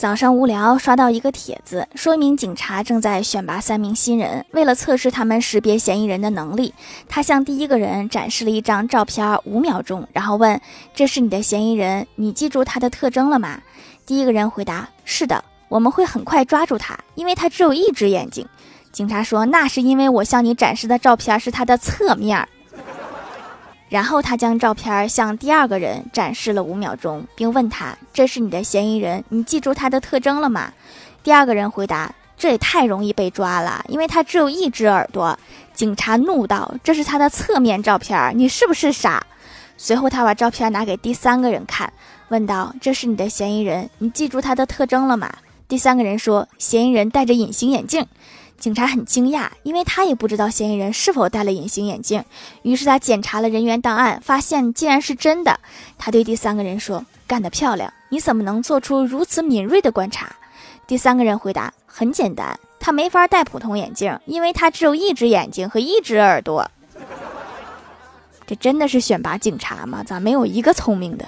早上无聊，刷到一个帖子，说一名警察正在选拔三名新人。为了测试他们识别嫌疑人的能力，他向第一个人展示了一张照片，五秒钟，然后问：“这是你的嫌疑人，你记住他的特征了吗？”第一个人回答：“是的，我们会很快抓住他，因为他只有一只眼睛。”警察说：“那是因为我向你展示的照片是他的侧面。”然后他将照片向第二个人展示了五秒钟，并问他：“这是你的嫌疑人，你记住他的特征了吗？”第二个人回答：“这也太容易被抓了，因为他只有一只耳朵。”警察怒道：“这是他的侧面照片，你是不是傻？”随后他把照片拿给第三个人看，问道：“这是你的嫌疑人，你记住他的特征了吗？”第三个人说：“嫌疑人戴着隐形眼镜。”警察很惊讶，因为他也不知道嫌疑人是否戴了隐形眼镜。于是他检查了人员档案，发现竟然是真的。他对第三个人说：“干得漂亮！你怎么能做出如此敏锐的观察？”第三个人回答：“很简单，他没法戴普通眼镜，因为他只有一只眼睛和一只耳朵。”这真的是选拔警察吗？咋没有一个聪明的？